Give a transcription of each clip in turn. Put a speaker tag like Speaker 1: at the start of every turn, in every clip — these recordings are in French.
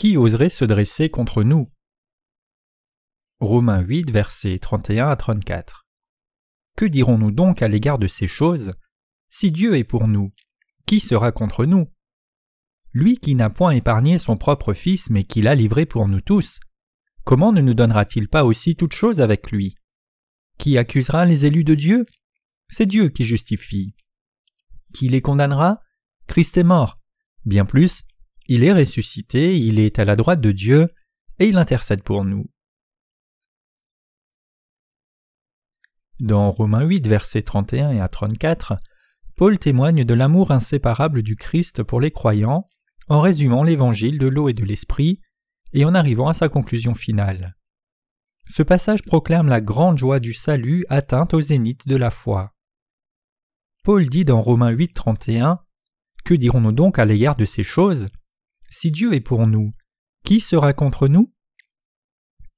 Speaker 1: Qui oserait se dresser contre nous? Romains 8, versets 31 à 34. Que dirons-nous donc à l'égard de ces choses? Si Dieu est pour nous, qui sera contre nous? Lui qui n'a point épargné son propre Fils, mais qui l'a livré pour nous tous, comment ne nous donnera-t-il pas aussi toutes choses avec lui? Qui accusera les élus de Dieu? C'est Dieu qui justifie. Qui les condamnera? Christ est mort. Bien plus, il est ressuscité, il est à la droite de Dieu, et il intercède pour nous. Dans Romains 8, versets 31 et à 34, Paul témoigne de l'amour inséparable du Christ pour les croyants en résumant l'évangile de l'eau et de l'esprit et en arrivant à sa conclusion finale. Ce passage proclame la grande joie du salut atteinte au zénith de la foi. Paul dit dans Romains 8, 31 Que dirons-nous donc à l'égard de ces choses? Si Dieu est pour nous, qui sera contre nous?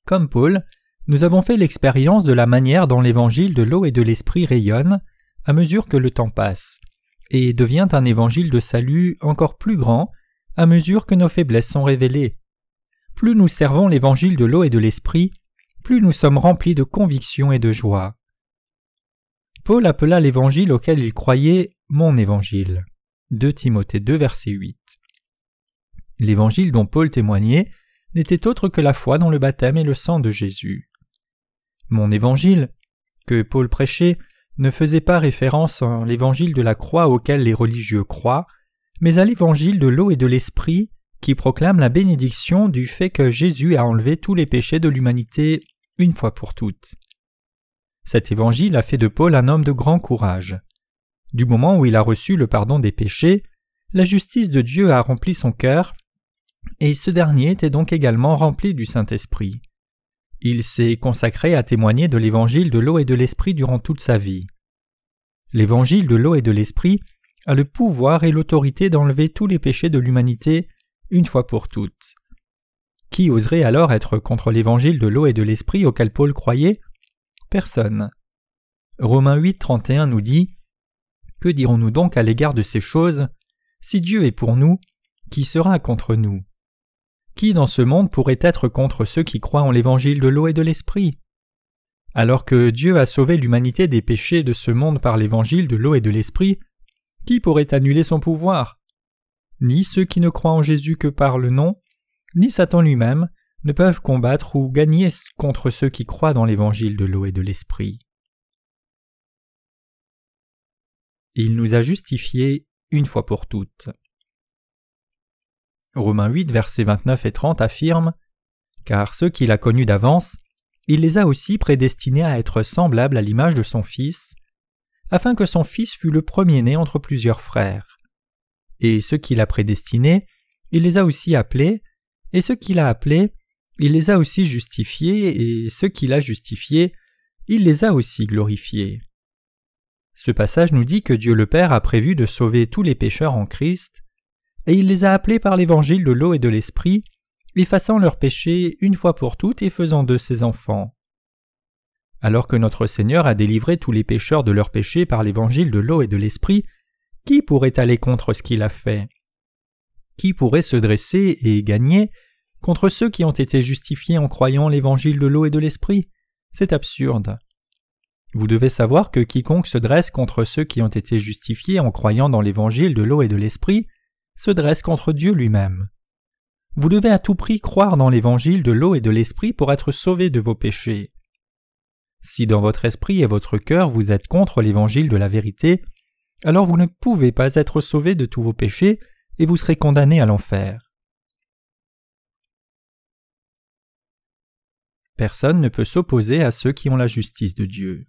Speaker 1: Comme Paul, nous avons fait l'expérience de la manière dont l'évangile de l'eau et de l'esprit rayonne à mesure que le temps passe, et devient un évangile de salut encore plus grand à mesure que nos faiblesses sont révélées. Plus nous servons l'évangile de l'eau et de l'esprit, plus nous sommes remplis de conviction et de joie. Paul appela l'évangile auquel il croyait mon évangile. 2 Timothée 2 verset 8. L'évangile dont Paul témoignait n'était autre que la foi dans le baptême et le sang de Jésus. Mon évangile, que Paul prêchait, ne faisait pas référence à l'évangile de la croix auquel les religieux croient, mais à l'évangile de l'eau et de l'esprit qui proclame la bénédiction du fait que Jésus a enlevé tous les péchés de l'humanité une fois pour toutes. Cet évangile a fait de Paul un homme de grand courage. Du moment où il a reçu le pardon des péchés, la justice de Dieu a rempli son cœur, et ce dernier était donc également rempli du Saint-Esprit. Il s'est consacré à témoigner de l'évangile de l'eau et de l'esprit durant toute sa vie. L'évangile de l'eau et de l'esprit a le pouvoir et l'autorité d'enlever tous les péchés de l'humanité une fois pour toutes. Qui oserait alors être contre l'évangile de l'eau et de l'esprit auquel Paul croyait? Personne. Romains 8, 31 nous dit Que dirons-nous donc à l'égard de ces choses? Si Dieu est pour nous, qui sera contre nous? Qui dans ce monde pourrait être contre ceux qui croient en l'évangile de l'eau et de l'esprit? Alors que Dieu a sauvé l'humanité des péchés de ce monde par l'évangile de l'eau et de l'esprit, qui pourrait annuler son pouvoir? Ni ceux qui ne croient en Jésus que par le nom, ni Satan lui-même ne peuvent combattre ou gagner contre ceux qui croient dans l'évangile de l'eau et de l'esprit. Il nous a justifiés une fois pour toutes. Romains 8, versets 29 et 30 affirme Car ceux qu'il a connus d'avance, il les a aussi prédestinés à être semblables à l'image de son Fils, afin que son Fils fût le premier-né entre plusieurs frères. Et ceux qu'il a prédestinés, il les a aussi appelés, et ceux qu'il a appelés, il les a aussi justifiés, et ceux qu'il a justifiés, il les a aussi glorifiés. Ce passage nous dit que Dieu le Père a prévu de sauver tous les pécheurs en Christ, et il les a appelés par l'évangile de l'eau et de l'esprit, effaçant leurs péchés une fois pour toutes et faisant d'eux ses enfants. Alors que notre Seigneur a délivré tous les pécheurs de leurs péchés par l'évangile de l'eau et de l'esprit, qui pourrait aller contre ce qu'il a fait? Qui pourrait se dresser et gagner contre ceux qui ont été justifiés en croyant l'évangile de l'eau et de l'esprit? C'est absurde. Vous devez savoir que quiconque se dresse contre ceux qui ont été justifiés en croyant dans l'évangile de l'eau et de l'esprit se dresse contre Dieu lui-même. Vous devez à tout prix croire dans l'évangile de l'eau et de l'esprit pour être sauvé de vos péchés. Si dans votre esprit et votre cœur vous êtes contre l'évangile de la vérité, alors vous ne pouvez pas être sauvé de tous vos péchés et vous serez condamné à l'enfer. Personne ne peut s'opposer à ceux qui ont la justice de Dieu.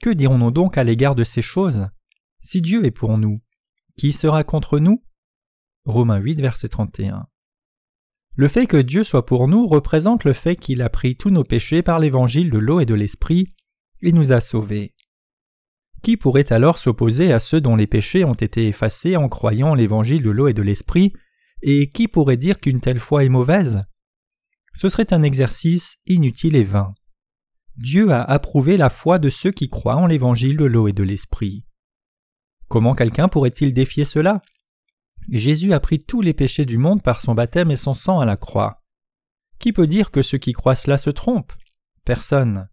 Speaker 1: Que dirons-nous donc à l'égard de ces choses Si Dieu est pour nous, qui sera contre nous? Romains 8, verset 31. Le fait que Dieu soit pour nous représente le fait qu'il a pris tous nos péchés par l'évangile de l'eau et de l'esprit et nous a sauvés. Qui pourrait alors s'opposer à ceux dont les péchés ont été effacés en croyant l'évangile de l'eau et de l'esprit, et qui pourrait dire qu'une telle foi est mauvaise? Ce serait un exercice inutile et vain. Dieu a approuvé la foi de ceux qui croient en l'évangile de l'eau et de l'esprit. Comment quelqu'un pourrait-il défier cela? Jésus a pris tous les péchés du monde par son baptême et son sang à la croix. Qui peut dire que ceux qui croient cela se trompent? Personne.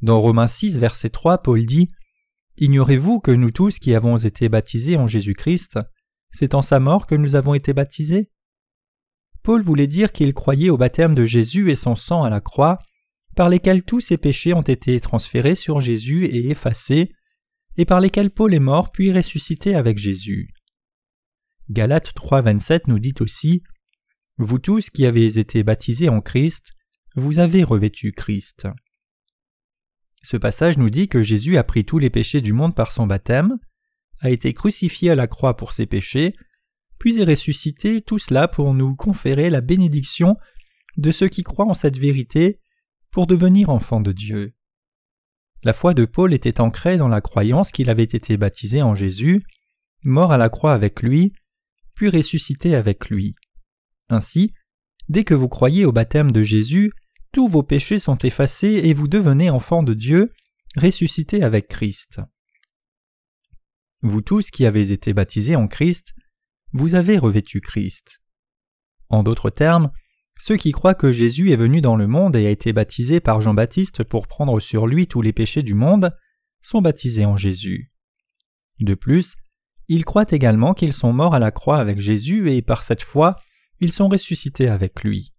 Speaker 1: Dans Romains 6, verset 3, Paul dit Ignorez-vous que nous tous qui avons été baptisés en Jésus-Christ, c'est en sa mort que nous avons été baptisés? Paul voulait dire qu'il croyait au baptême de Jésus et son sang à la croix, par lesquels tous ses péchés ont été transférés sur Jésus et effacés, et par lesquels Paul est mort puis ressuscité avec Jésus. Galates 3.27 nous dit aussi Vous tous qui avez été baptisés en Christ, vous avez revêtu Christ. Ce passage nous dit que Jésus a pris tous les péchés du monde par son baptême, a été crucifié à la croix pour ses péchés, puis est ressuscité, tout cela pour nous conférer la bénédiction de ceux qui croient en cette vérité pour devenir enfants de Dieu. La foi de Paul était ancrée dans la croyance qu'il avait été baptisé en Jésus, mort à la croix avec lui, puis ressuscité avec lui. Ainsi, dès que vous croyez au baptême de Jésus, tous vos péchés sont effacés et vous devenez enfants de Dieu, ressuscités avec Christ. Vous tous qui avez été baptisés en Christ, vous avez revêtu Christ. En d'autres termes, ceux qui croient que Jésus est venu dans le monde et a été baptisé par Jean-Baptiste pour prendre sur lui tous les péchés du monde sont baptisés en Jésus. De plus, ils croient également qu'ils sont morts à la croix avec Jésus et par cette foi, ils sont ressuscités avec lui.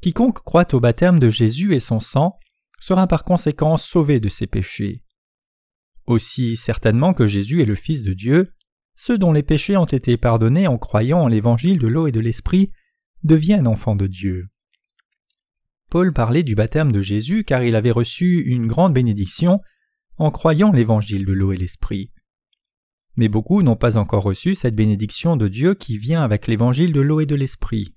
Speaker 1: Quiconque croit au baptême de Jésus et son sang sera par conséquent sauvé de ses péchés. Aussi certainement que Jésus est le Fils de Dieu, ceux dont les péchés ont été pardonnés en croyant en l'évangile de l'eau et de l'esprit deviennent enfants de Dieu. Paul parlait du baptême de Jésus car il avait reçu une grande bénédiction en croyant l'évangile de l'eau et l'esprit. Mais beaucoup n'ont pas encore reçu cette bénédiction de Dieu qui vient avec l'évangile de l'eau et de l'esprit.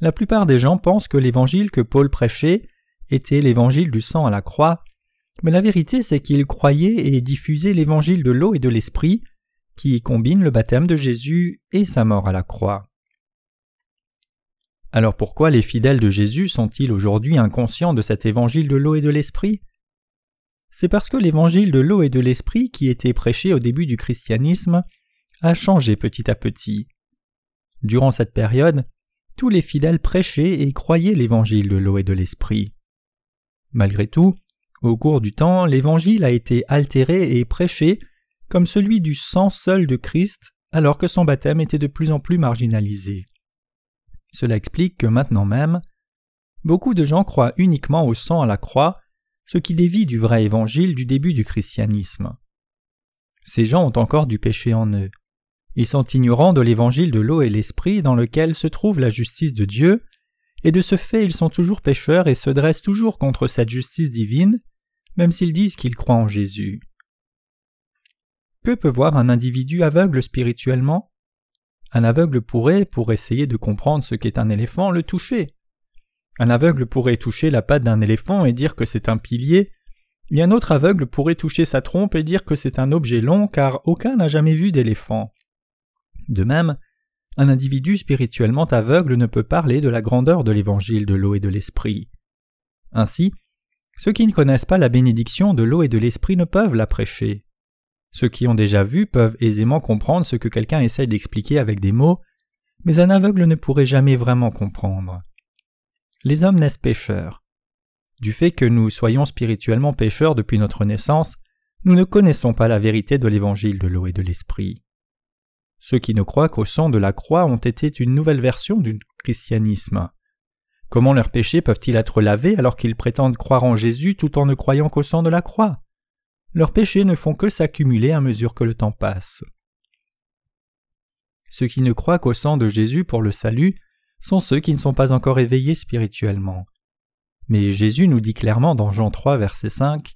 Speaker 1: La plupart des gens pensent que l'évangile que Paul prêchait était l'évangile du sang à la croix, mais la vérité c'est qu'il croyait et diffusait l'évangile de l'eau et de l'esprit, qui combine le baptême de Jésus et sa mort à la croix. Alors pourquoi les fidèles de Jésus sont-ils aujourd'hui inconscients de cet évangile de l'eau et de l'esprit? C'est parce que l'évangile de l'eau et de l'esprit qui était prêché au début du christianisme a changé petit à petit. Durant cette période, tous les fidèles prêchaient et croyaient l'évangile de l'eau et de l'esprit. Malgré tout, au cours du temps, l'évangile a été altéré et prêché comme celui du sang seul de Christ, alors que son baptême était de plus en plus marginalisé. Cela explique que maintenant même, beaucoup de gens croient uniquement au sang à la croix, ce qui dévie du vrai évangile du début du christianisme. Ces gens ont encore du péché en eux. Ils sont ignorants de l'évangile de l'eau et l'esprit dans lequel se trouve la justice de Dieu, et de ce fait ils sont toujours pécheurs et se dressent toujours contre cette justice divine, même s'ils disent qu'ils croient en Jésus. Que peut voir un individu aveugle spirituellement? Un aveugle pourrait, pour essayer de comprendre ce qu'est un éléphant, le toucher. Un aveugle pourrait toucher la patte d'un éléphant et dire que c'est un pilier, et un autre aveugle pourrait toucher sa trompe et dire que c'est un objet long car aucun n'a jamais vu d'éléphant. De même, un individu spirituellement aveugle ne peut parler de la grandeur de l'évangile de l'eau et de l'esprit. Ainsi, ceux qui ne connaissent pas la bénédiction de l'eau et de l'esprit ne peuvent la prêcher. Ceux qui ont déjà vu peuvent aisément comprendre ce que quelqu'un essaie d'expliquer avec des mots, mais un aveugle ne pourrait jamais vraiment comprendre. Les hommes naissent pécheurs. Du fait que nous soyons spirituellement pécheurs depuis notre naissance, nous ne connaissons pas la vérité de l'évangile de l'eau et de l'esprit. Ceux qui ne croient qu'au sang de la croix ont été une nouvelle version du christianisme. Comment leurs péchés peuvent-ils être lavés alors qu'ils prétendent croire en Jésus tout en ne croyant qu'au sang de la croix? Leurs péchés ne font que s'accumuler à mesure que le temps passe. Ceux qui ne croient qu'au sang de Jésus pour le salut sont ceux qui ne sont pas encore éveillés spirituellement. Mais Jésus nous dit clairement dans Jean 3, verset 5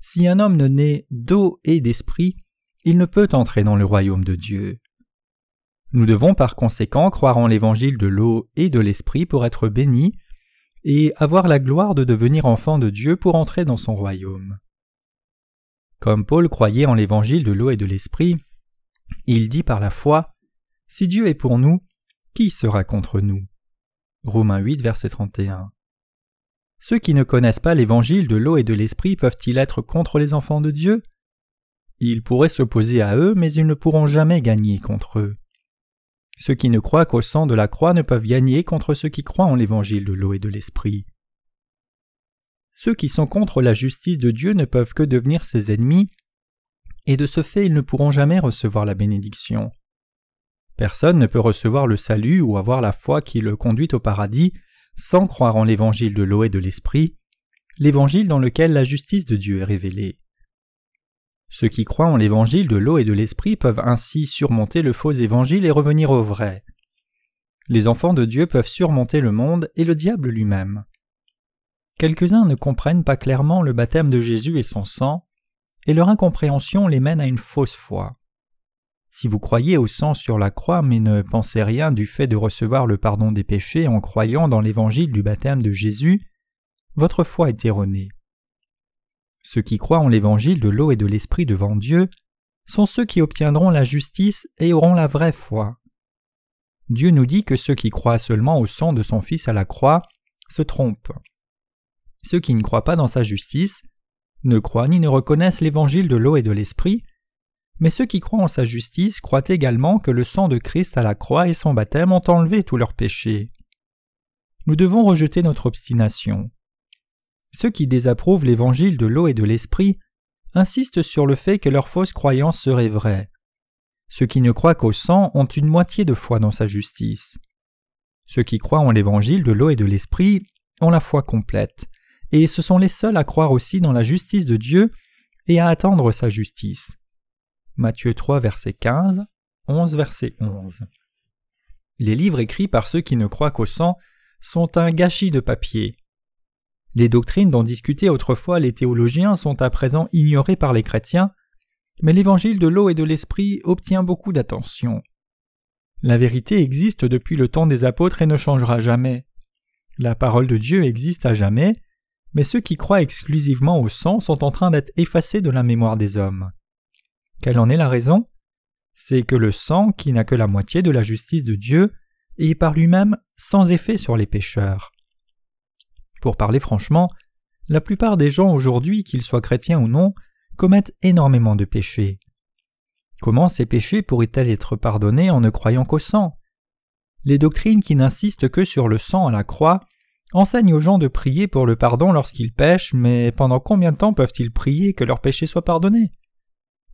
Speaker 1: Si un homme ne naît d'eau et d'esprit, il ne peut entrer dans le royaume de Dieu. Nous devons par conséquent croire en l'évangile de l'eau et de l'esprit pour être bénis et avoir la gloire de devenir enfants de Dieu pour entrer dans son royaume. Comme Paul croyait en l'évangile de l'eau et de l'esprit, il dit par la foi Si Dieu est pour nous, qui sera contre nous? Romains 8, verset 31. Ceux qui ne connaissent pas l'évangile de l'eau et de l'esprit peuvent-ils être contre les enfants de Dieu? Ils pourraient s'opposer à eux, mais ils ne pourront jamais gagner contre eux. Ceux qui ne croient qu'au sang de la croix ne peuvent gagner contre ceux qui croient en l'évangile de l'eau et de l'esprit. Ceux qui sont contre la justice de Dieu ne peuvent que devenir ses ennemis, et de ce fait ils ne pourront jamais recevoir la bénédiction. Personne ne peut recevoir le salut ou avoir la foi qui le conduit au paradis sans croire en l'évangile de l'eau et de l'esprit, l'évangile dans lequel la justice de Dieu est révélée. Ceux qui croient en l'évangile de l'eau et de l'esprit peuvent ainsi surmonter le faux évangile et revenir au vrai. Les enfants de Dieu peuvent surmonter le monde et le diable lui-même. Quelques-uns ne comprennent pas clairement le baptême de Jésus et son sang, et leur incompréhension les mène à une fausse foi. Si vous croyez au sang sur la croix mais ne pensez rien du fait de recevoir le pardon des péchés en croyant dans l'évangile du baptême de Jésus, votre foi est erronée. Ceux qui croient en l'évangile de l'eau et de l'esprit devant Dieu sont ceux qui obtiendront la justice et auront la vraie foi. Dieu nous dit que ceux qui croient seulement au sang de son Fils à la croix se trompent. Ceux qui ne croient pas dans sa justice ne croient ni ne reconnaissent l'évangile de l'eau et de l'esprit, mais ceux qui croient en sa justice croient également que le sang de Christ à la croix et son baptême ont enlevé tous leurs péchés. Nous devons rejeter notre obstination. Ceux qui désapprouvent l'évangile de l'eau et de l'esprit insistent sur le fait que leur fausse croyance serait vraie. Ceux qui ne croient qu'au sang ont une moitié de foi dans sa justice. Ceux qui croient en l'évangile de l'eau et de l'esprit ont la foi complète, et ce sont les seuls à croire aussi dans la justice de Dieu et à attendre sa justice. Matthieu 3 verset 15, 11 verset 11. Les livres écrits par ceux qui ne croient qu'au sang sont un gâchis de papier. Les doctrines dont discutaient autrefois les théologiens sont à présent ignorées par les chrétiens, mais l'évangile de l'eau et de l'esprit obtient beaucoup d'attention. La vérité existe depuis le temps des apôtres et ne changera jamais. La parole de Dieu existe à jamais, mais ceux qui croient exclusivement au sang sont en train d'être effacés de la mémoire des hommes. Quelle en est la raison? C'est que le sang, qui n'a que la moitié de la justice de Dieu, est par lui-même sans effet sur les pécheurs. Pour parler franchement, la plupart des gens aujourd'hui, qu'ils soient chrétiens ou non, commettent énormément de péchés. Comment ces péchés pourraient-ils être pardonnés en ne croyant qu'au sang? Les doctrines qui n'insistent que sur le sang à la croix enseignent aux gens de prier pour le pardon lorsqu'ils pêchent, mais pendant combien de temps peuvent-ils prier que leurs péchés soient pardonnés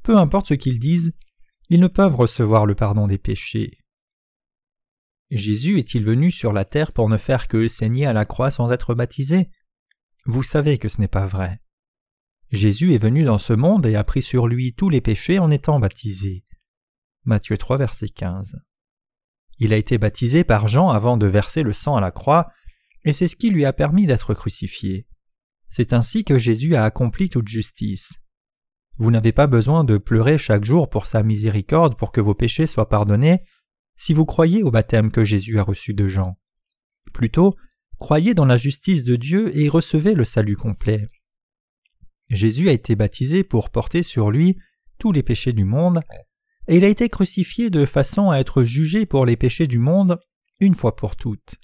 Speaker 1: Peu importe ce qu'ils disent, ils ne peuvent recevoir le pardon des péchés. Jésus est-il venu sur la terre pour ne faire que saigner à la croix sans être baptisé? Vous savez que ce n'est pas vrai. Jésus est venu dans ce monde et a pris sur lui tous les péchés en étant baptisé. Matthieu 3 verset 15. Il a été baptisé par Jean avant de verser le sang à la croix, et c'est ce qui lui a permis d'être crucifié. C'est ainsi que Jésus a accompli toute justice. Vous n'avez pas besoin de pleurer chaque jour pour sa miséricorde pour que vos péchés soient pardonnés, si vous croyez au baptême que Jésus a reçu de Jean. Plutôt, croyez dans la justice de Dieu et recevez le salut complet. Jésus a été baptisé pour porter sur lui tous les péchés du monde, et il a été crucifié de façon à être jugé pour les péchés du monde une fois pour toutes.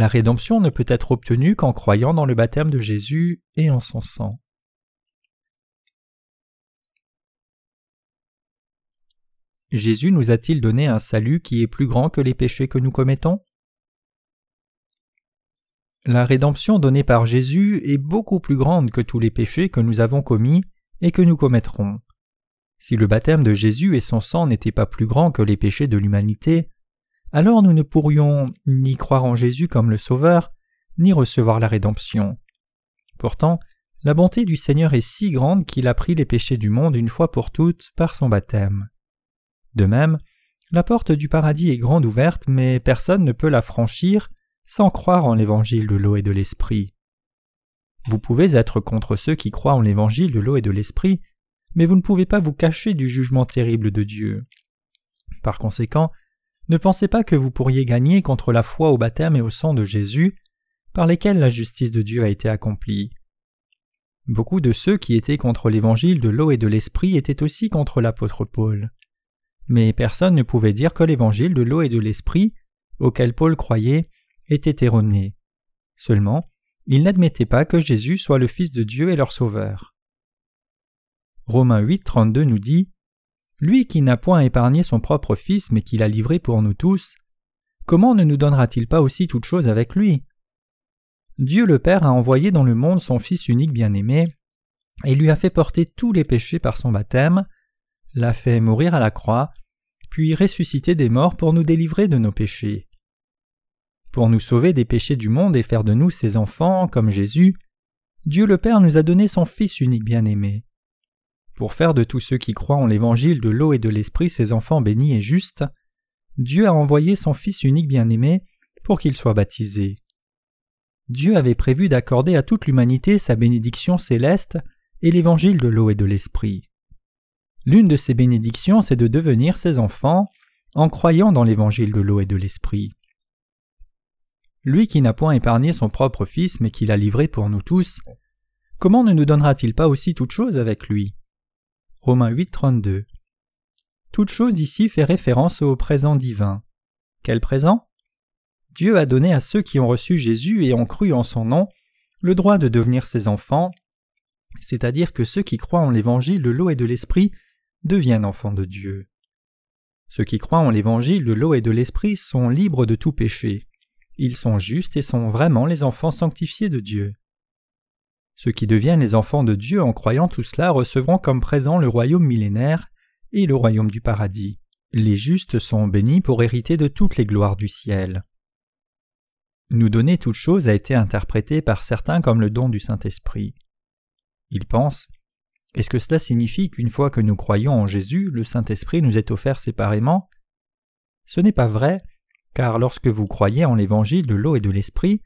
Speaker 1: La rédemption ne peut être obtenue qu'en croyant dans le baptême de Jésus et en son sang. Jésus nous a-t-il donné un salut qui est plus grand que les péchés que nous commettons? La rédemption donnée par Jésus est beaucoup plus grande que tous les péchés que nous avons commis et que nous commettrons. Si le baptême de Jésus et son sang n'étaient pas plus grands que les péchés de l'humanité, alors nous ne pourrions ni croire en Jésus comme le Sauveur, ni recevoir la rédemption. Pourtant, la bonté du Seigneur est si grande qu'il a pris les péchés du monde une fois pour toutes par son baptême. De même, la porte du paradis est grande ouverte, mais personne ne peut la franchir sans croire en l'évangile de l'eau et de l'esprit. Vous pouvez être contre ceux qui croient en l'évangile de l'eau et de l'esprit, mais vous ne pouvez pas vous cacher du jugement terrible de Dieu. Par conséquent, ne pensez pas que vous pourriez gagner contre la foi au baptême et au sang de Jésus, par lesquels la justice de Dieu a été accomplie. Beaucoup de ceux qui étaient contre l'évangile de l'eau et de l'esprit étaient aussi contre l'apôtre Paul mais personne ne pouvait dire que l'évangile de l'eau et de l'esprit, auquel Paul croyait, était erroné. Seulement, il n'admettait pas que Jésus soit le Fils de Dieu et leur Sauveur. Romains 8, 32 nous dit Lui qui n'a point épargné son propre Fils, mais qui l'a livré pour nous tous, comment ne nous donnera-t-il pas aussi toute chose avec lui? Dieu le Père a envoyé dans le monde son Fils unique bien-aimé, et lui a fait porter tous les péchés par son baptême, l'a fait mourir à la croix, puis ressusciter des morts pour nous délivrer de nos péchés. Pour nous sauver des péchés du monde et faire de nous ses enfants, comme Jésus, Dieu le Père nous a donné son Fils unique bien-aimé. Pour faire de tous ceux qui croient en l'évangile de l'eau et de l'esprit ses enfants bénis et justes, Dieu a envoyé son Fils unique bien-aimé pour qu'il soit baptisé. Dieu avait prévu d'accorder à toute l'humanité sa bénédiction céleste et l'évangile de l'eau et de l'esprit. L'une de ces bénédictions, c'est de devenir ses enfants en croyant dans l'évangile de l'eau et de l'esprit. Lui qui n'a point épargné son propre Fils, mais qui l'a livré pour nous tous, comment ne nous donnera-t-il pas aussi toute chose avec lui? Romains 8, 32. Toute chose ici fait référence au présent divin. Quel présent? Dieu a donné à ceux qui ont reçu Jésus et ont cru en son nom le droit de devenir ses enfants, c'est-à-dire que ceux qui croient en l'évangile de l'eau et de l'esprit deviennent enfants de Dieu. Ceux qui croient en l'évangile de l'eau et de l'esprit sont libres de tout péché. Ils sont justes et sont vraiment les enfants sanctifiés de Dieu. Ceux qui deviennent les enfants de Dieu en croyant tout cela recevront comme présent le royaume millénaire et le royaume du paradis. Les justes sont bénis pour hériter de toutes les gloires du ciel. Nous donner toute chose a été interprété par certains comme le don du Saint-Esprit. Ils pensent Est-ce que cela signifie qu'une fois que nous croyons en Jésus, le Saint-Esprit nous est offert séparément? Ce n'est pas vrai, car lorsque vous croyez en l'évangile de l'eau et de l'esprit,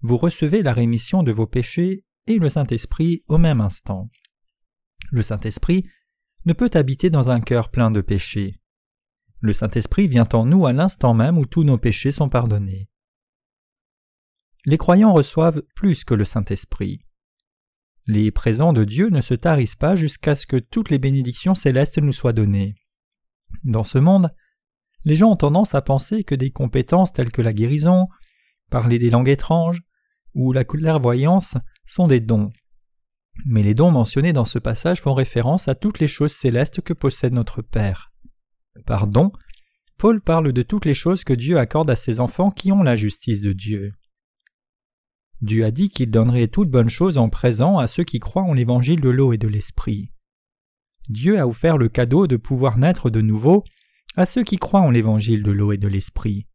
Speaker 1: vous recevez la rémission de vos péchés et le Saint-Esprit au même instant. Le Saint-Esprit ne peut habiter dans un cœur plein de péchés. Le Saint-Esprit vient en nous à l'instant même où tous nos péchés sont pardonnés. Les croyants reçoivent plus que le Saint-Esprit. Les présents de Dieu ne se tarissent pas jusqu'à ce que toutes les bénédictions célestes nous soient données. Dans ce monde, les gens ont tendance à penser que des compétences telles que la guérison, parler des langues étranges ou la clairvoyance sont des dons. Mais les dons mentionnés dans ce passage font référence à toutes les choses célestes que possède notre Père. Par don, Paul parle de toutes les choses que Dieu accorde à ses enfants qui ont la justice de Dieu. Dieu a dit qu'il donnerait toutes bonnes choses en présent à ceux qui croient en l'évangile de l'eau et de l'esprit. Dieu a offert le cadeau de pouvoir naître de nouveau à ceux qui croient en l'évangile de l'eau et de l'esprit.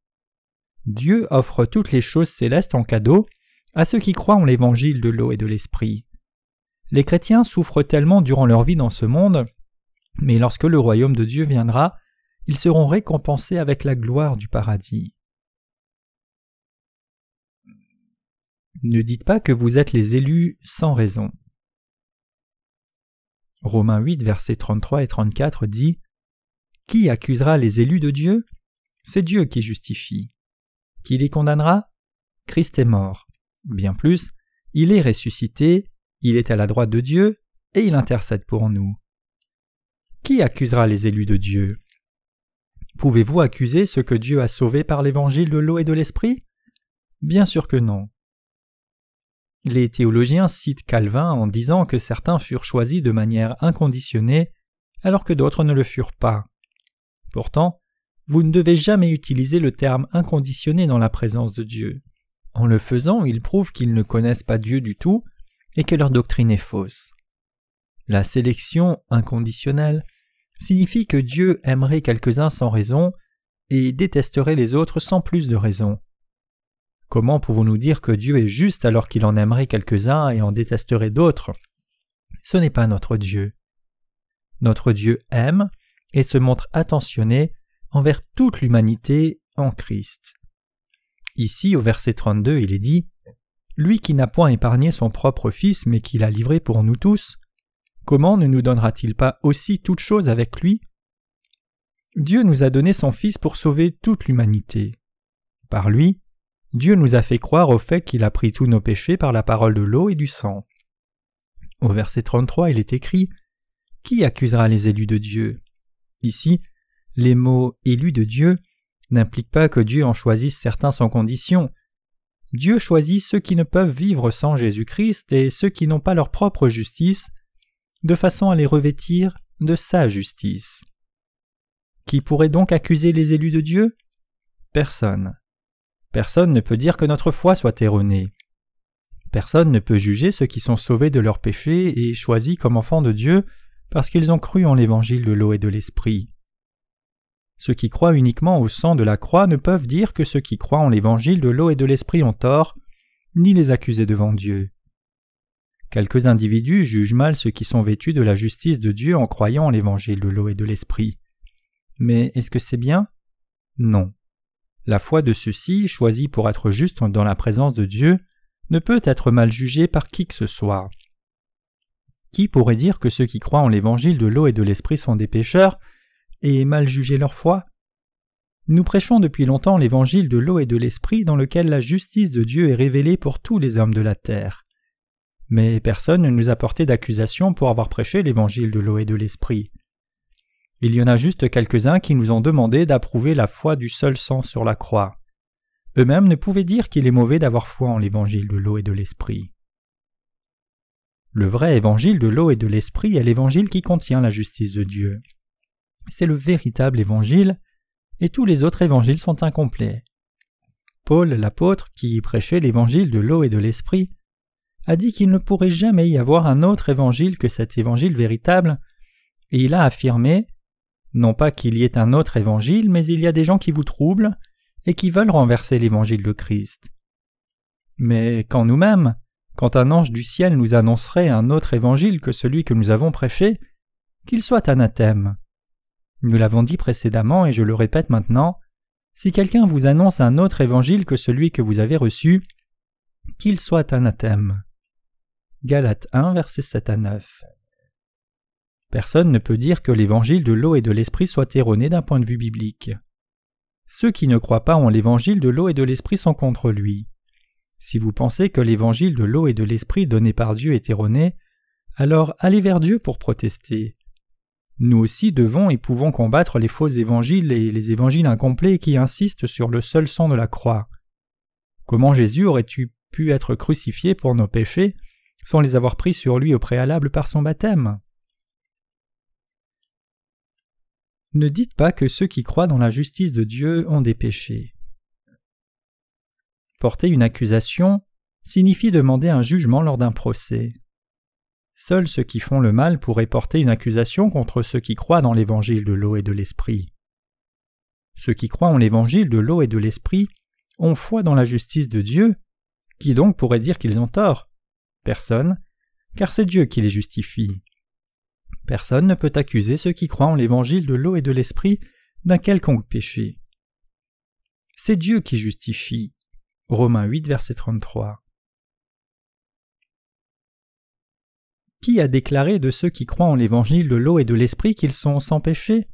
Speaker 1: Dieu offre toutes les choses célestes en cadeau à ceux qui croient en l'évangile de l'eau et de l'esprit. Les chrétiens souffrent tellement durant leur vie dans ce monde, mais lorsque le royaume de Dieu viendra, ils seront récompensés avec la gloire du paradis. Ne dites pas que vous êtes les élus sans raison. Romains 8, versets 33 et 34 dit qui accusera les élus de Dieu? C'est Dieu qui justifie. Qui les condamnera? Christ est mort. Bien plus, il est ressuscité, il est à la droite de Dieu, et il intercède pour nous. Qui accusera les élus de Dieu? Pouvez-vous accuser ceux que Dieu a sauvés par l'évangile de l'eau et de l'esprit? Bien sûr que non. Les théologiens citent Calvin en disant que certains furent choisis de manière inconditionnée alors que d'autres ne le furent pas. Pourtant, vous ne devez jamais utiliser le terme inconditionné dans la présence de Dieu. En le faisant, ils prouvent qu'ils ne connaissent pas Dieu du tout et que leur doctrine est fausse. La sélection inconditionnelle signifie que Dieu aimerait quelques-uns sans raison et détesterait les autres sans plus de raison. Comment pouvons-nous dire que Dieu est juste alors qu'il en aimerait quelques-uns et en détesterait d'autres? Ce n'est pas notre Dieu. Notre Dieu aime et se montre attentionné envers toute l'humanité en Christ. Ici, au verset 32, il est dit Lui qui n'a point épargné son propre Fils, mais qui l'a livré pour nous tous, comment ne nous donnera-t-il pas aussi toute chose avec lui? Dieu nous a donné son Fils pour sauver toute l'humanité. Par lui, Dieu nous a fait croire au fait qu'il a pris tous nos péchés par la parole de l'eau et du sang. Au verset 33, il est écrit Qui accusera les élus de Dieu? Ici, les mots élus de Dieu n'impliquent pas que Dieu en choisisse certains sans condition. Dieu choisit ceux qui ne peuvent vivre sans Jésus-Christ et ceux qui n'ont pas leur propre justice, de façon à les revêtir de sa justice. Qui pourrait donc accuser les élus de Dieu? Personne. Personne ne peut dire que notre foi soit erronée. Personne ne peut juger ceux qui sont sauvés de leurs péchés et choisis comme enfants de Dieu parce qu'ils ont cru en l'évangile de l'eau et de l'esprit. Ceux qui croient uniquement au sang de la croix ne peuvent dire que ceux qui croient en l'évangile de l'eau et de l'esprit ont tort, ni les accuser devant Dieu. Quelques individus jugent mal ceux qui sont vêtus de la justice de Dieu en croyant en l'évangile de l'eau et de l'esprit. Mais est-ce que c'est bien? Non. La foi de ceux-ci, choisis pour être justes dans la présence de Dieu, ne peut être mal jugée par qui que ce soit. Qui pourrait dire que ceux qui croient en l'évangile de l'eau et de l'esprit sont des pécheurs? Et mal juger leur foi Nous prêchons depuis longtemps l'évangile de l'eau et de l'esprit dans lequel la justice de Dieu est révélée pour tous les hommes de la terre. Mais personne ne nous a porté d'accusation pour avoir prêché l'évangile de l'eau et de l'esprit. Il y en a juste quelques-uns qui nous ont demandé d'approuver la foi du seul sang sur la croix. Eux-mêmes ne pouvaient dire qu'il est mauvais d'avoir foi en l'évangile de l'eau et de l'esprit. Le vrai évangile de l'eau et de l'esprit est l'évangile qui contient la justice de Dieu. C'est le véritable évangile, et tous les autres évangiles sont incomplets. Paul, l'apôtre, qui prêchait l'évangile de l'eau et de l'esprit, a dit qu'il ne pourrait jamais y avoir un autre évangile que cet évangile véritable, et il a affirmé non pas qu'il y ait un autre évangile, mais il y a des gens qui vous troublent et qui veulent renverser l'évangile de Christ. Mais quand nous-mêmes, quand un ange du ciel nous annoncerait un autre évangile que celui que nous avons prêché, qu'il soit anathème. Nous l'avons dit précédemment et je le répète maintenant, si quelqu'un vous annonce un autre évangile que celui que vous avez reçu, qu'il soit anathème. Galates 1, versets 7 à 9. Personne ne peut dire que l'évangile de l'eau et de l'esprit soit erroné d'un point de vue biblique. Ceux qui ne croient pas en l'évangile de l'eau et de l'esprit sont contre lui. Si vous pensez que l'évangile de l'eau et de l'esprit donné par Dieu est erroné, alors allez vers Dieu pour protester. Nous aussi devons et pouvons combattre les faux évangiles et les évangiles incomplets qui insistent sur le seul sang de la croix. Comment Jésus aurait-il pu être crucifié pour nos péchés sans les avoir pris sur lui au préalable par son baptême? Ne dites pas que ceux qui croient dans la justice de Dieu ont des péchés. Porter une accusation signifie demander un jugement lors d'un procès. Seuls ceux qui font le mal pourraient porter une accusation contre ceux qui croient dans l'évangile de l'eau et de l'esprit. Ceux qui croient en l'évangile de l'eau et de l'esprit ont foi dans la justice de Dieu, qui donc pourrait dire qu'ils ont tort Personne, car c'est Dieu qui les justifie. Personne ne peut accuser ceux qui croient en l'évangile de l'eau et de l'esprit d'un quelconque péché. C'est Dieu qui justifie. Romains 8, verset 33. Qui a déclaré de ceux qui croient en l'évangile de l'eau et de l'esprit qu'ils sont sans péché?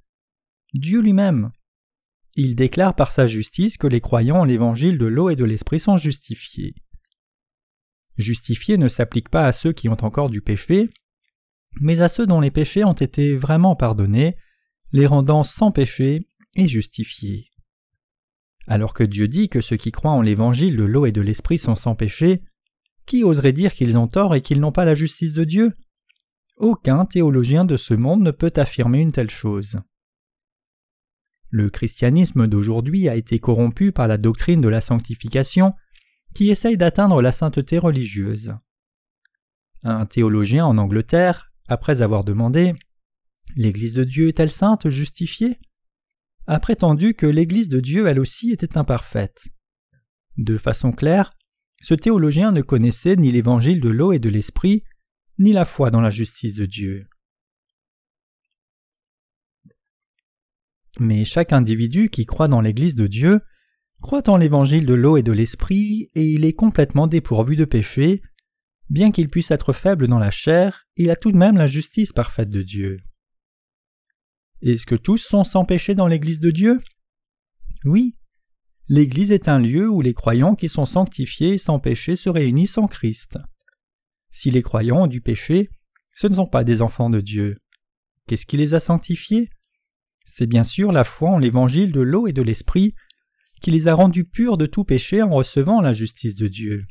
Speaker 1: Dieu lui-même. Il déclare par sa justice que les croyants en l'évangile de l'eau et de l'esprit sont justifiés. Justifier ne s'applique pas à ceux qui ont encore du péché, mais à ceux dont les péchés ont été vraiment pardonnés, les rendant sans péché et justifiés. Alors que Dieu dit que ceux qui croient en l'évangile de l'eau et de l'esprit sont sans péché, qui oserait dire qu'ils ont tort et qu'ils n'ont pas la justice de Dieu? Aucun théologien de ce monde ne peut affirmer une telle chose. Le christianisme d'aujourd'hui a été corrompu par la doctrine de la sanctification qui essaye d'atteindre la sainteté religieuse. Un théologien en Angleterre, après avoir demandé L'Église de Dieu est-elle sainte, justifiée? a prétendu que l'Église de Dieu elle aussi était imparfaite. De façon claire, ce théologien ne connaissait ni l'évangile de l'eau et de l'esprit, ni la foi dans la justice de Dieu. Mais chaque individu qui croit dans l'Église de Dieu croit en l'évangile de l'eau et de l'esprit, et il est complètement dépourvu de péché. Bien qu'il puisse être faible dans la chair, il a tout de même la justice parfaite de Dieu. Est-ce que tous sont sans péché dans l'Église de Dieu? Oui. L'Église est un lieu où les croyants qui sont sanctifiés sans péché se réunissent en Christ. Si les croyants ont du péché, ce ne sont pas des enfants de Dieu. Qu'est-ce qui les a sanctifiés? C'est bien sûr la foi en l'évangile de l'eau et de l'esprit qui les a rendus purs de tout péché en recevant la justice de Dieu.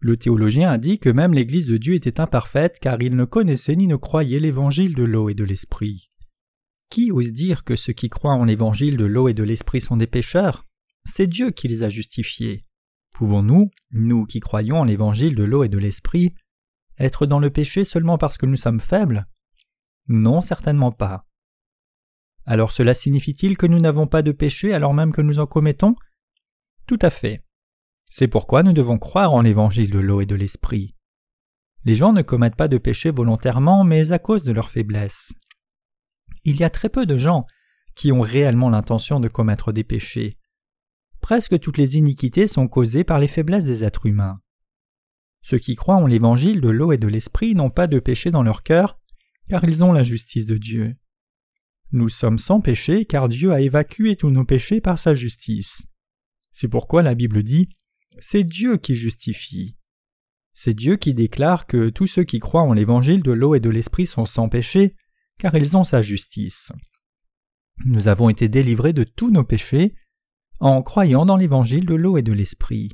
Speaker 1: Le théologien a dit que même l'Église de Dieu était imparfaite car il ne connaissait ni ne croyait l'évangile de l'eau et de l'esprit. Qui ose dire que ceux qui croient en l'évangile de l'eau et de l'esprit sont des pécheurs? C'est Dieu qui les a justifiés. Pouvons-nous, nous qui croyons en l'évangile de l'eau et de l'esprit, être dans le péché seulement parce que nous sommes faibles? Non, certainement pas. Alors cela signifie-t-il que nous n'avons pas de péché alors même que nous en commettons? Tout à fait. C'est pourquoi nous devons croire en l'évangile de l'eau et de l'esprit. Les gens ne commettent pas de péché volontairement, mais à cause de leur faiblesse il y a très peu de gens qui ont réellement l'intention de commettre des péchés. Presque toutes les iniquités sont causées par les faiblesses des êtres humains. Ceux qui croient en l'évangile de l'eau et de l'esprit n'ont pas de péché dans leur cœur, car ils ont la justice de Dieu. Nous sommes sans péché, car Dieu a évacué tous nos péchés par sa justice. C'est pourquoi la Bible dit C'est Dieu qui justifie. C'est Dieu qui déclare que tous ceux qui croient en l'évangile de l'eau et de l'esprit sont sans péché, car ils ont sa justice. Nous avons été délivrés de tous nos péchés en croyant dans l'évangile de l'eau et de l'esprit.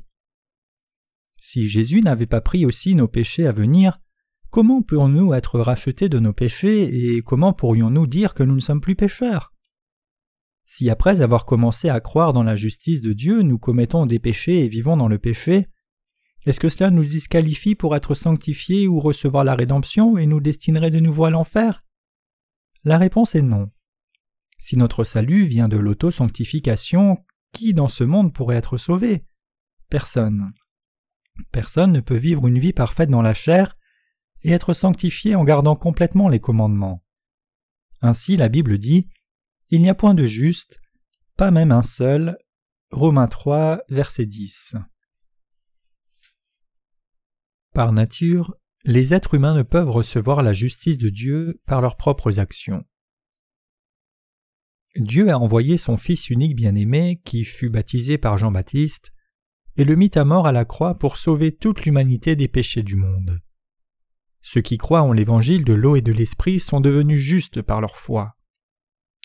Speaker 1: Si Jésus n'avait pas pris aussi nos péchés à venir, comment pourrions-nous être rachetés de nos péchés et comment pourrions-nous dire que nous ne sommes plus pécheurs? Si après avoir commencé à croire dans la justice de Dieu, nous commettons des péchés et vivons dans le péché, est-ce que cela nous disqualifie pour être sanctifiés ou recevoir la rédemption et nous destinerait de nouveau à l'enfer? La réponse est non. Si notre salut vient de l'auto-sanctification, qui dans ce monde pourrait être sauvé? Personne. Personne ne peut vivre une vie parfaite dans la chair et être sanctifié en gardant complètement les commandements. Ainsi la Bible dit Il n'y a point de juste, pas même un seul. Romains 3, verset 10. Par nature, les êtres humains ne peuvent recevoir la justice de Dieu par leurs propres actions. Dieu a envoyé son Fils unique bien-aimé, qui fut baptisé par Jean-Baptiste, et le mit à mort à la croix pour sauver toute l'humanité des péchés du monde. Ceux qui croient en l'évangile de l'eau et de l'esprit sont devenus justes par leur foi.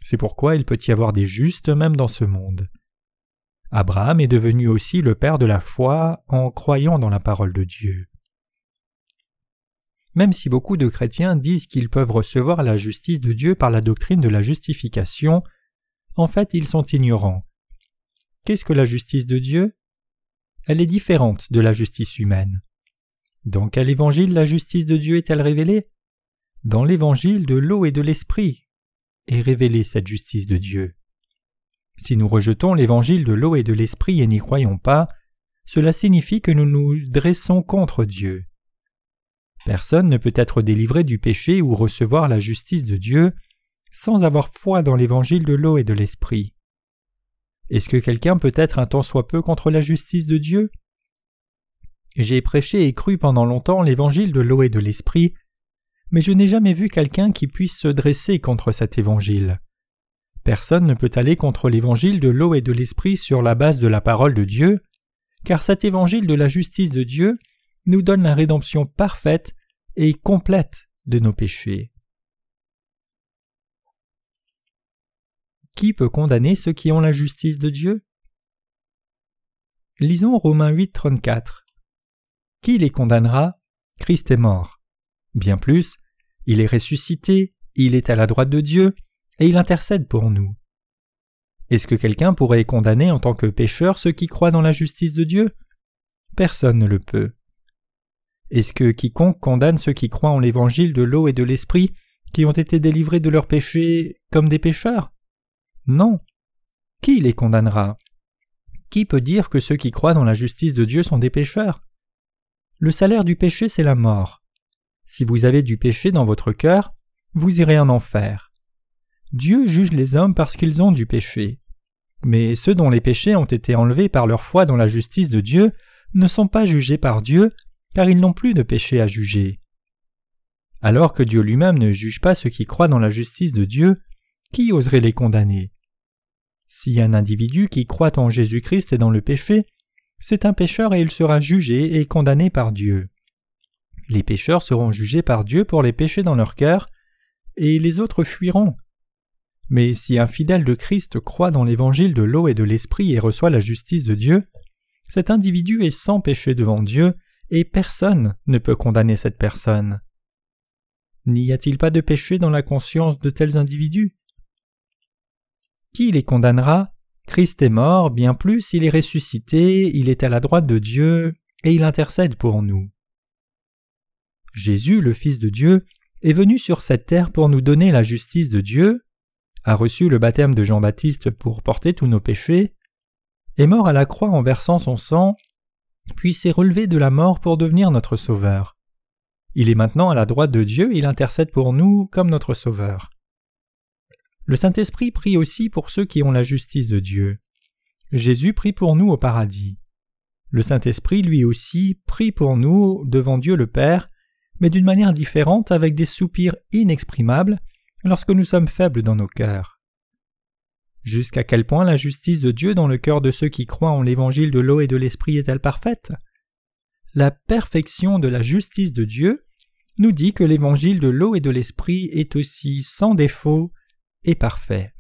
Speaker 1: C'est pourquoi il peut y avoir des justes même dans ce monde. Abraham est devenu aussi le père de la foi en croyant dans la parole de Dieu. Même si beaucoup de chrétiens disent qu'ils peuvent recevoir la justice de Dieu par la doctrine de la justification, en fait ils sont ignorants. Qu'est-ce que la justice de Dieu? Elle est différente de la justice humaine. Dans quel évangile la justice de Dieu est-elle révélée? Dans l'évangile de l'eau et de l'esprit est révélée cette justice de Dieu. Si nous rejetons l'évangile de l'eau et de l'esprit et n'y croyons pas, cela signifie que nous nous dressons contre Dieu. Personne ne peut être délivré du péché ou recevoir la justice de Dieu sans avoir foi dans l'évangile de l'eau et de l'esprit. Est-ce que quelqu'un peut être un tant soit peu contre la justice de Dieu? J'ai prêché et cru pendant longtemps l'évangile de l'eau et de l'esprit, mais je n'ai jamais vu quelqu'un qui puisse se dresser contre cet évangile. Personne ne peut aller contre l'évangile de l'eau et de l'esprit sur la base de la parole de Dieu, car cet évangile de la justice de Dieu nous donne la rédemption parfaite et complète de nos péchés. Qui peut condamner ceux qui ont la justice de Dieu? Lisons Romains 8, 34. Qui les condamnera? Christ est mort. Bien plus, il est ressuscité, il est à la droite de Dieu, et il intercède pour nous. Est-ce que quelqu'un pourrait condamner en tant que pécheur ceux qui croient dans la justice de Dieu? Personne ne le peut. Est-ce que quiconque condamne ceux qui croient en l'évangile de l'eau et de l'esprit, qui ont été délivrés de leurs péchés, comme des pécheurs? Non. Qui les condamnera? Qui peut dire que ceux qui croient dans la justice de Dieu sont des pécheurs? Le salaire du péché, c'est la mort. Si vous avez du péché dans votre cœur, vous irez en enfer. Dieu juge les hommes parce qu'ils ont du péché. Mais ceux dont les péchés ont été enlevés par leur foi dans la justice de Dieu ne sont pas jugés par Dieu, car ils n'ont plus de péché à juger. Alors que Dieu lui-même ne juge pas ceux qui croient dans la justice de Dieu, qui oserait les condamner? Si un individu qui croit en Jésus-Christ est dans le péché, c'est un pécheur et il sera jugé et condamné par Dieu. Les pécheurs seront jugés par Dieu pour les péchés dans leur cœur, et les autres fuiront. Mais si un fidèle de Christ croit dans l'évangile de l'eau et de l'esprit et reçoit la justice de Dieu, cet individu est sans péché devant Dieu et personne ne peut condamner cette personne. N'y a-t-il pas de péché dans la conscience de tels individus? Qui les condamnera? Christ est mort, bien plus, il est ressuscité, il est à la droite de Dieu, et il intercède pour nous. Jésus, le Fils de Dieu, est venu sur cette terre pour nous donner la justice de Dieu, a reçu le baptême de Jean-Baptiste pour porter tous nos péchés, est mort à la croix en versant son sang, puis s'est relevé de la mort pour devenir notre Sauveur. Il est maintenant à la droite de Dieu et il intercède pour nous comme notre Sauveur. Le Saint-Esprit prie aussi pour ceux qui ont la justice de Dieu. Jésus prie pour nous au paradis. Le Saint-Esprit lui aussi prie pour nous devant Dieu le Père, mais d'une manière différente avec des soupirs inexprimables lorsque nous sommes faibles dans nos cœurs. Jusqu'à quel point la justice de Dieu dans le cœur de ceux qui croient en l'évangile de l'eau et de l'esprit est-elle parfaite? La perfection de la justice de Dieu nous dit que l'évangile de l'eau et de l'esprit est aussi sans défaut et parfait.